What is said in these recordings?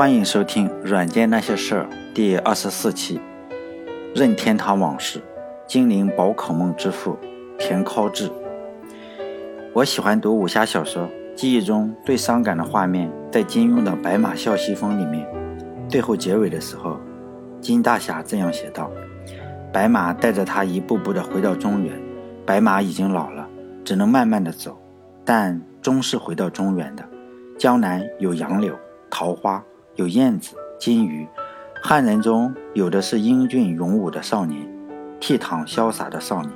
欢迎收听《软件那些事儿》第二十四期，任天堂往事，精灵宝可梦之父田尻智。我喜欢读武侠小说，记忆中最伤感的画面在金庸的《白马啸西风》里面，最后结尾的时候，金大侠这样写道：“白马带着他一步步的回到中原，白马已经老了，只能慢慢的走，但终是回到中原的。江南有杨柳、桃花。”有燕子、金鱼，汉人中有的是英俊勇武的少年，倜傥潇洒的少年。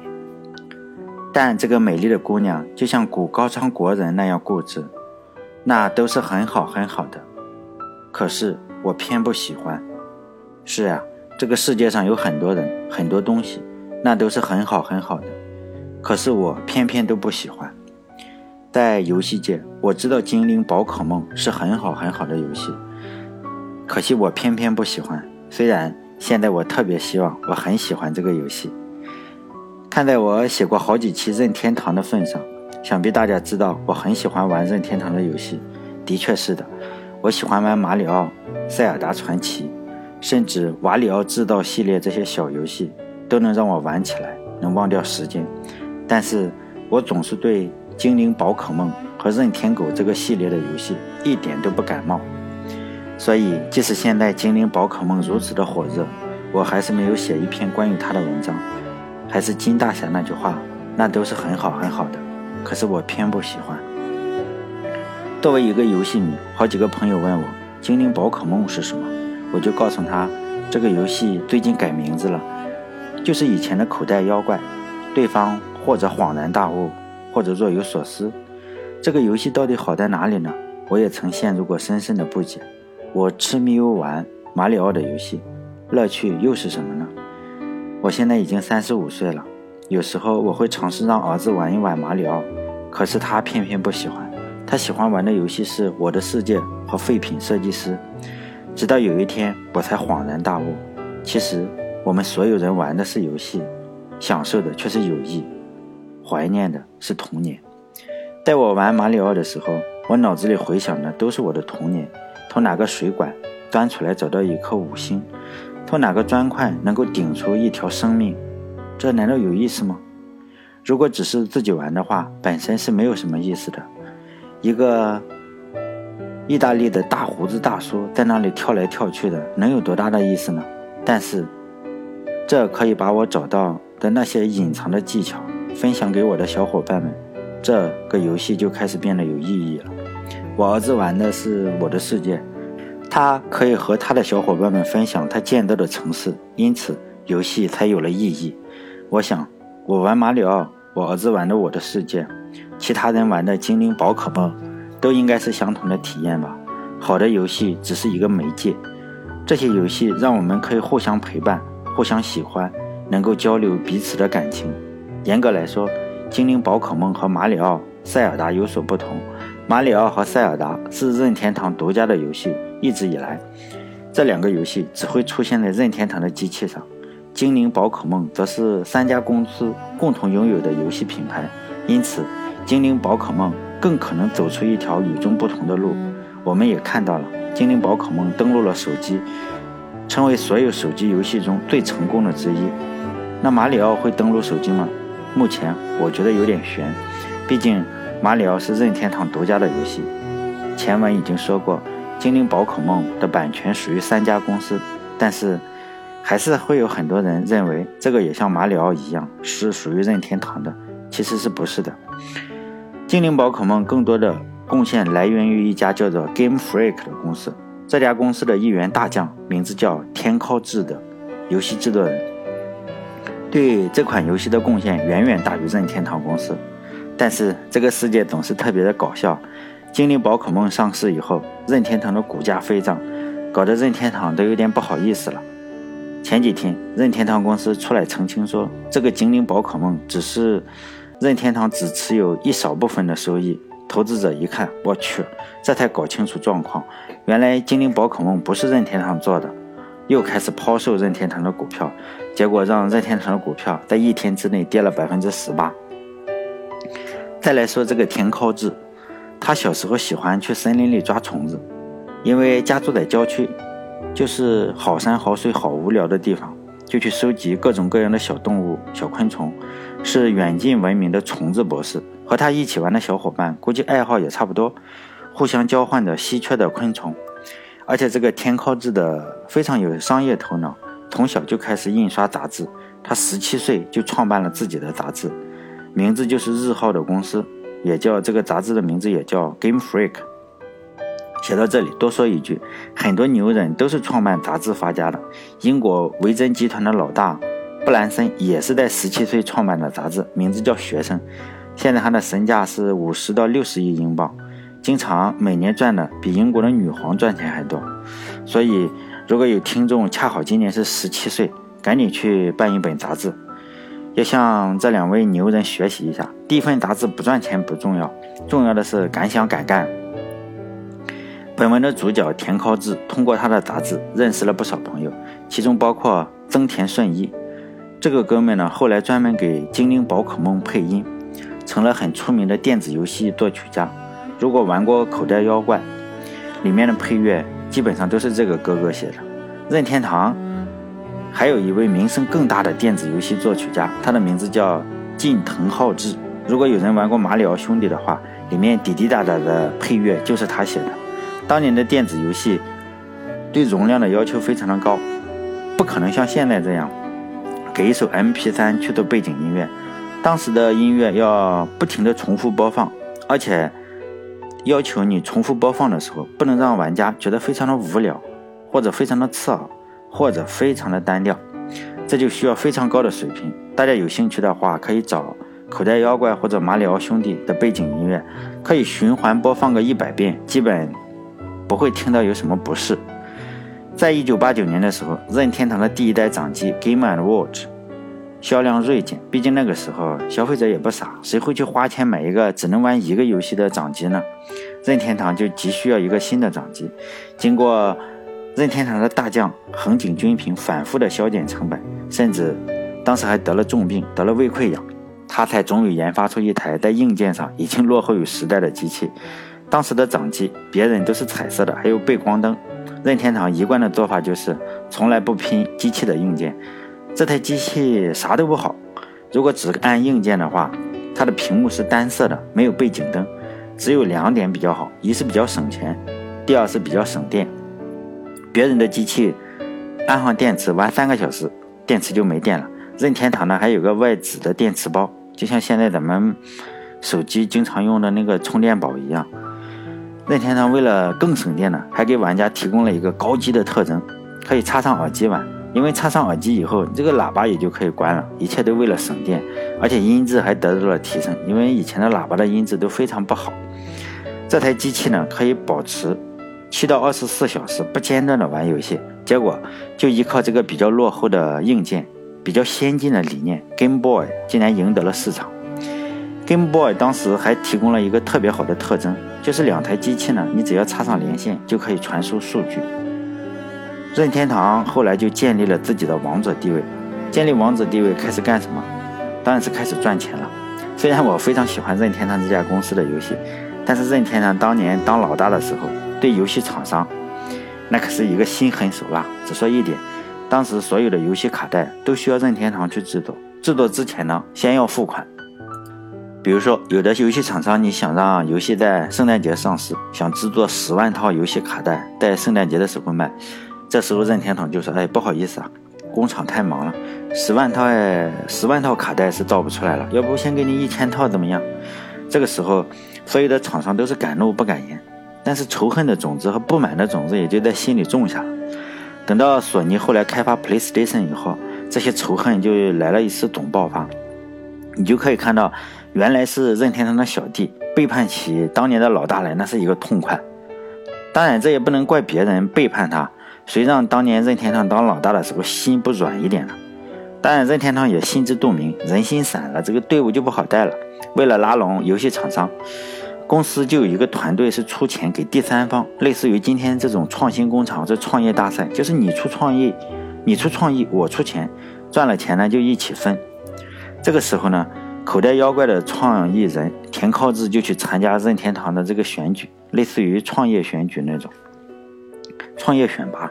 但这个美丽的姑娘就像古高昌国人那样固执，那都是很好很好的，可是我偏不喜欢。是啊，这个世界上有很多人、很多东西，那都是很好很好的，可是我偏偏都不喜欢。在游戏界，我知道精灵宝可梦是很好很好的游戏。可惜我偏偏不喜欢。虽然现在我特别希望，我很喜欢这个游戏。看在我写过好几期任天堂的份上，想必大家知道我很喜欢玩任天堂的游戏。的确是的，我喜欢玩马里奥、塞尔达传奇，甚至瓦里奥制造系列这些小游戏，都能让我玩起来，能忘掉时间。但是我总是对精灵宝可梦和任天狗这个系列的游戏一点都不感冒。所以，即使现在精灵宝可梦如此的火热，我还是没有写一篇关于它的文章。还是金大侠那句话，那都是很好很好的，可是我偏不喜欢。作为一个游戏迷，好几个朋友问我精灵宝可梦是什么，我就告诉他，这个游戏最近改名字了，就是以前的口袋妖怪。对方或者恍然大悟，或者若有所思。这个游戏到底好在哪里呢？我也曾陷入过深深的不解。我痴迷于玩马里奥的游戏，乐趣又是什么呢？我现在已经三十五岁了，有时候我会尝试让儿子玩一玩马里奥，可是他偏偏不喜欢。他喜欢玩的游戏是《我的世界》和《废品设计师》。直到有一天，我才恍然大悟，其实我们所有人玩的是游戏，享受的却是友谊，怀念的是童年。在我玩马里奥的时候，我脑子里回想的都是我的童年。从哪个水管钻出来找到一颗五星？从哪个砖块能够顶出一条生命？这难道有意思吗？如果只是自己玩的话，本身是没有什么意思的。一个意大利的大胡子大叔在那里跳来跳去的，能有多大的意思呢？但是，这可以把我找到的那些隐藏的技巧分享给我的小伙伴们，这个游戏就开始变得有意义了。我儿子玩的是我的世界，他可以和他的小伙伴们分享他建造的城市，因此游戏才有了意义。我想，我玩马里奥，我儿子玩的我的世界，其他人玩的精灵宝可梦，都应该是相同的体验吧。好的游戏只是一个媒介，这些游戏让我们可以互相陪伴，互相喜欢，能够交流彼此的感情。严格来说，精灵宝可梦和马里奥、塞尔达有所不同。马里奥和塞尔达是任天堂独家的游戏，一直以来，这两个游戏只会出现在任天堂的机器上。精灵宝可梦则是三家公司共同拥有的游戏品牌，因此，精灵宝可梦更可能走出一条与众不同的路。我们也看到了，精灵宝可梦登陆了手机，成为所有手机游戏中最成功的之一。那马里奥会登陆手机吗？目前我觉得有点悬，毕竟。马里奥是任天堂独家的游戏，前文已经说过，精灵宝可梦的版权属于三家公司，但是还是会有很多人认为这个也像马里奥一样是属于任天堂的，其实是不是的。精灵宝可梦更多的贡献来源于一家叫做 Game Freak 的公司，这家公司的一员大将名字叫天靠智的游戏制作人，对这款游戏的贡献远远大于任天堂公司。但是这个世界总是特别的搞笑。精灵宝可梦上市以后，任天堂的股价飞涨，搞得任天堂都有点不好意思了。前几天，任天堂公司出来澄清说，这个精灵宝可梦只是任天堂只持有一少部分的收益。投资者一看，我去，这才搞清楚状况，原来精灵宝可梦不是任天堂做的，又开始抛售任天堂的股票，结果让任天堂的股票在一天之内跌了百分之十八。再来说这个田尻智，他小时候喜欢去森林里抓虫子，因为家住在郊区，就是好山好水好无聊的地方，就去收集各种各样的小动物、小昆虫，是远近闻名的虫子博士。和他一起玩的小伙伴估计爱好也差不多，互相交换着稀缺的昆虫。而且这个田尻智的非常有商业头脑，从小就开始印刷杂志。他十七岁就创办了自己的杂志，名字就是日号的公司，也叫这个杂志的名字也叫 Game Freak。写到这里，多说一句，很多牛人都是创办杂志发家的。英国维珍集团的老大布兰森也是在十七岁创办的杂志，名字叫《学生》。现在他的身价是五十到六十亿英镑，经常每年赚的比英国的女皇赚钱还多。所以，如果有听众恰好今年是十七岁，赶紧去办一本杂志，要向这两位牛人学习一下。第一份杂志不赚钱不重要，重要的是敢想敢干。本文的主角田尻智通过他的杂志认识了不少朋友，其中包括增田顺一。这个哥们呢，后来专门给精灵宝可梦配音，成了很出名的电子游戏作曲家。如果玩过口袋妖怪，里面的配乐基本上都是这个哥哥写的。任天堂还有一位名声更大的电子游戏作曲家，他的名字叫近藤浩志。如果有人玩过马里奥兄弟的话，里面滴滴答答的配乐就是他写的。当年的电子游戏对容量的要求非常的高，不可能像现在这样给一首 MP3 去做背景音乐。当时的音乐要不停的重复播放，而且要求你重复播放的时候不能让玩家觉得非常的无聊，或者非常的刺耳，或者非常的单调，这就需要非常高的水平。大家有兴趣的话，可以找口袋妖怪或者马里奥兄弟的背景音乐，可以循环播放个一百遍，基本。不会听到有什么不适。在一九八九年的时候，任天堂的第一代掌机 Game and Watch 销量锐减。毕竟那个时候消费者也不傻，谁会去花钱买一个只能玩一个游戏的掌机呢？任天堂就急需要一个新的掌机。经过任天堂的大将横井军平反复的削减成本，甚至当时还得了重病，得了胃溃疡，他才终于研发出一台在硬件上已经落后于时代的机器。当时的掌机，别人都是彩色的，还有背光灯。任天堂一贯的做法就是从来不拼机器的硬件。这台机器啥都不好，如果只按硬件的话，它的屏幕是单色的，没有背景灯。只有两点比较好，一是比较省钱，第二是比较省电。别人的机器安上电池玩三个小时，电池就没电了。任天堂呢还有个外置的电池包，就像现在咱们手机经常用的那个充电宝一样。任天堂为了更省电呢，还给玩家提供了一个高级的特征，可以插上耳机玩。因为插上耳机以后，这个喇叭也就可以关了。一切都为了省电，而且音质还得到了提升。因为以前的喇叭的音质都非常不好。这台机器呢，可以保持七到二十四小时不间断的玩游戏。结果就依靠这个比较落后的硬件、比较先进的理念，Game Boy 竟然赢得了市场。Game Boy 当时还提供了一个特别好的特征。就是两台机器呢，你只要插上连线就可以传输数据。任天堂后来就建立了自己的王者地位，建立王者地位开始干什么？当然是开始赚钱了。虽然我非常喜欢任天堂这家公司的游戏，但是任天堂当年当老大的时候，对游戏厂商那可是一个心狠手辣。只说一点，当时所有的游戏卡带都需要任天堂去制作，制作之前呢，先要付款。比如说，有的游戏厂商，你想让游戏在圣诞节上市，想制作十万套游戏卡带，在圣诞节的时候卖，这时候任天堂就说：“哎，不好意思啊，工厂太忙了，十万套哎，十万套卡带是造不出来了，要不先给你一千套怎么样？”这个时候，所有的厂商都是敢怒不敢言，但是仇恨的种子和不满的种子也就在心里种下了。等到索尼后来开发 PlayStation 以后，这些仇恨就来了一次总爆发，你就可以看到。原来是任天堂的小弟背叛起当年的老大来，那是一个痛快。当然，这也不能怪别人背叛他，谁让当年任天堂当老大的时候心不软一点呢？当然，任天堂也心知肚明，人心散了，这个队伍就不好带了。为了拉拢游戏厂商，公司就有一个团队是出钱给第三方，类似于今天这种创新工厂这创业大赛，就是你出创意，你出创意，我出钱，赚了钱呢就一起分。这个时候呢。口袋妖怪的创意人田尻智就去参加任天堂的这个选举，类似于创业选举那种。创业选拔。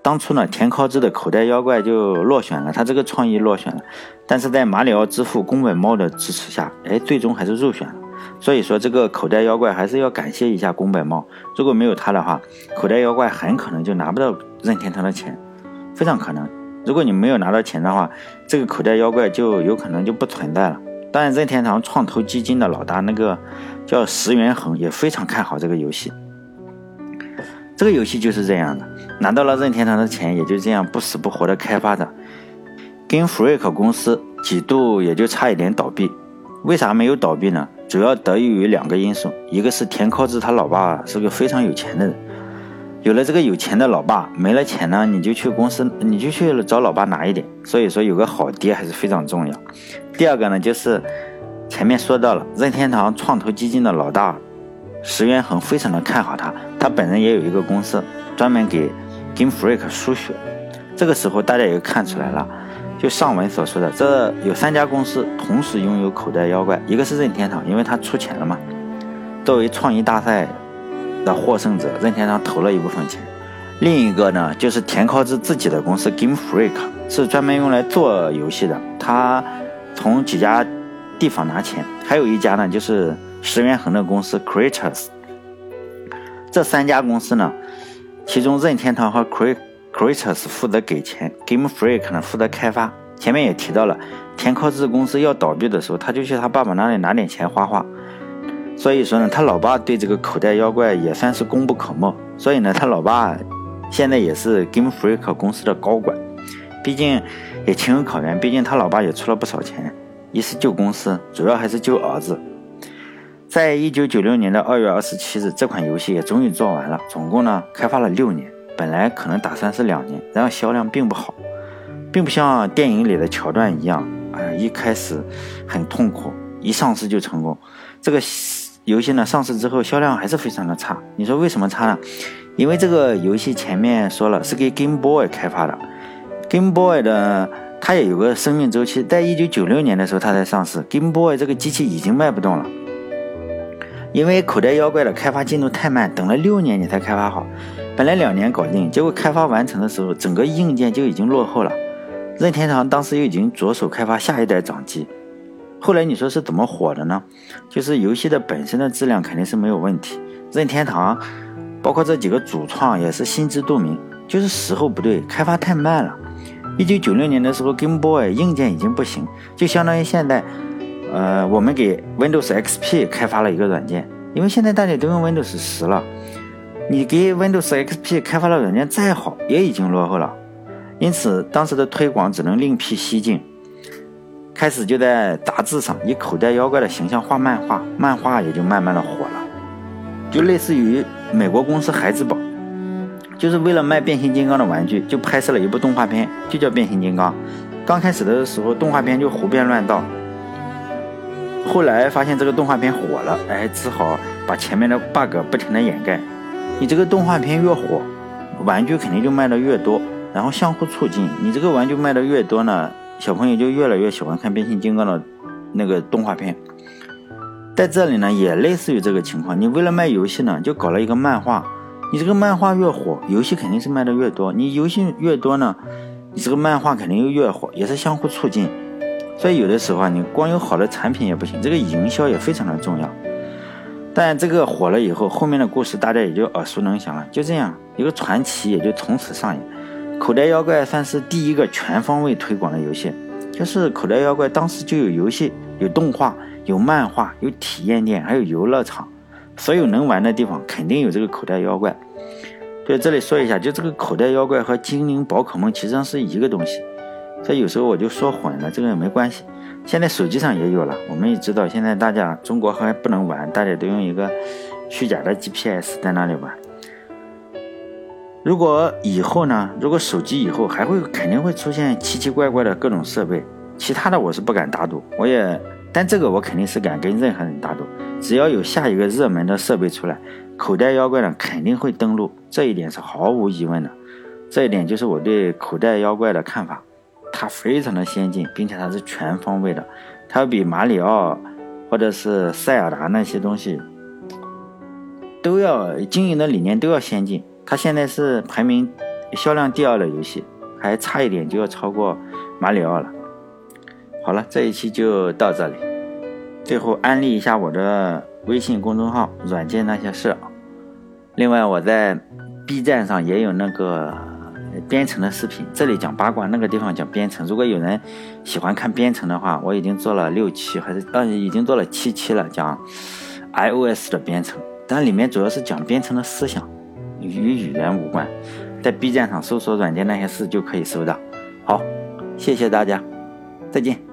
当初呢，田尻智的口袋妖怪就落选了，他这个创意落选了。但是在马里奥之父宫本茂的支持下，哎，最终还是入选了。所以说，这个口袋妖怪还是要感谢一下宫本茂。如果没有他的话，口袋妖怪很可能就拿不到任天堂的钱，非常可能。如果你没有拿到钱的话，这个口袋妖怪就有可能就不存在了。当然，任天堂创投基金的老大那个叫石原恒也非常看好这个游戏。这个游戏就是这样的。拿到了任天堂的钱，也就这样不死不活的开发着。Game Freak 公司几度也就差一点倒闭，为啥没有倒闭呢？主要得益于两个因素，一个是田尻智他老爸是个非常有钱的人，有了这个有钱的老爸，没了钱呢，你就去公司，你就去找老爸拿一点。所以说有个好爹还是非常重要。第二个呢，就是前面说到了任天堂创投基金的老大石原恒非常的看好他，他本人也有一个公司专门给。Game Freak 输血，这个时候大家也看出来了，就上文所说的，这有三家公司同时拥有口袋妖怪，一个是任天堂，因为他出钱了嘛，作为创意大赛的获胜者，任天堂投了一部分钱；另一个呢，就是田尻智自己的公司 Game Freak，是专门用来做游戏的，他从几家地方拿钱；还有一家呢，就是石原恒的公司 Creators，这三家公司呢。其中，任天堂和 Creak Creators 负责给钱，Game Freak 呢负责开发。前面也提到了，田尻智公司要倒闭的时候，他就去他爸爸那里拿点钱花花。所以说呢，他老爸对这个口袋妖怪也算是功不可没。所以呢，他老爸现在也是 Game Freak 公司的高管，毕竟也情有可原。毕竟他老爸也出了不少钱，一是救公司，主要还是救儿子。在一九九六年的二月二十七日，这款游戏也终于做完了。总共呢，开发了六年，本来可能打算是两年，然后销量并不好，并不像电影里的桥段一样，啊，一开始很痛苦，一上市就成功。这个游戏呢，上市之后销量还是非常的差。你说为什么差呢？因为这个游戏前面说了是给 Game Boy 开发的，Game Boy 的它也有个生命周期，在一九九六年的时候它才上市，Game Boy 这个机器已经卖不动了。因为口袋妖怪的开发进度太慢，等了六年你才开发好，本来两年搞定，结果开发完成的时候，整个硬件就已经落后了。任天堂当时又已经着手开发下一代掌机，后来你说是怎么火的呢？就是游戏的本身的质量肯定是没有问题，任天堂包括这几个主创也是心知肚明，就是时候不对，开发太慢了。一九九六年的时候，Game Boy 硬件已经不行，就相当于现在。呃，我们给 Windows XP 开发了一个软件，因为现在大家都用 Windows 十了，你给 Windows XP 开发的软件再好，也已经落后了。因此，当时的推广只能另辟蹊径，开始就在杂志上以口袋妖怪的形象画漫画，漫画也就慢慢的火了，就类似于美国公司孩之宝，就是为了卖变形金刚的玩具，就拍摄了一部动画片，就叫变形金刚。刚开始的时候，动画片就胡编乱造。后来发现这个动画片火了，哎，只好把前面的 bug 不停的掩盖。你这个动画片越火，玩具肯定就卖的越多，然后相互促进。你这个玩具卖的越多呢，小朋友就越来越喜欢看变形金刚的那个动画片。在这里呢，也类似于这个情况。你为了卖游戏呢，就搞了一个漫画。你这个漫画越火，游戏肯定是卖的越多。你游戏越多呢，你这个漫画肯定又越火，也是相互促进。所以有的时候啊，你光有好的产品也不行，这个营销也非常的重要。但这个火了以后，后面的故事大家也就耳熟能详了。就这样，一个传奇也就从此上演。口袋妖怪算是第一个全方位推广的游戏，就是口袋妖怪当时就有游戏、有动画、有漫画、有体验店，还有游乐场，所有能玩的地方肯定有这个口袋妖怪。对，这里说一下，就这个口袋妖怪和精灵宝可梦其实上是一个东西。这有时候我就说混了，这个也没关系。现在手机上也有了，我们也知道，现在大家中国还不能玩，大家都用一个虚假的 GPS 在那里玩。如果以后呢？如果手机以后还会肯定会出现奇奇怪怪的各种设备，其他的我是不敢打赌，我也，但这个我肯定是敢跟任何人打赌。只要有下一个热门的设备出来，口袋妖怪呢肯定会登陆，这一点是毫无疑问的。这一点就是我对口袋妖怪的看法。它非常的先进，并且它是全方位的，它比马里奥或者是塞尔达那些东西都要经营的理念都要先进。它现在是排名销量第二的游戏，还差一点就要超过马里奥了。好了，这一期就到这里。最后安利一下我的微信公众号“软件那些事”。另外，我在 B 站上也有那个编程的视频，这里讲八卦，那个地方讲编程。如果有人喜欢看编程的话，我已经做了六期，还是呃已经做了七期了，讲 iOS 的编程，但里面主要是讲编程的思想，与语言无关。在 B 站上搜索“软件那些事”就可以搜到。好，谢谢大家，再见。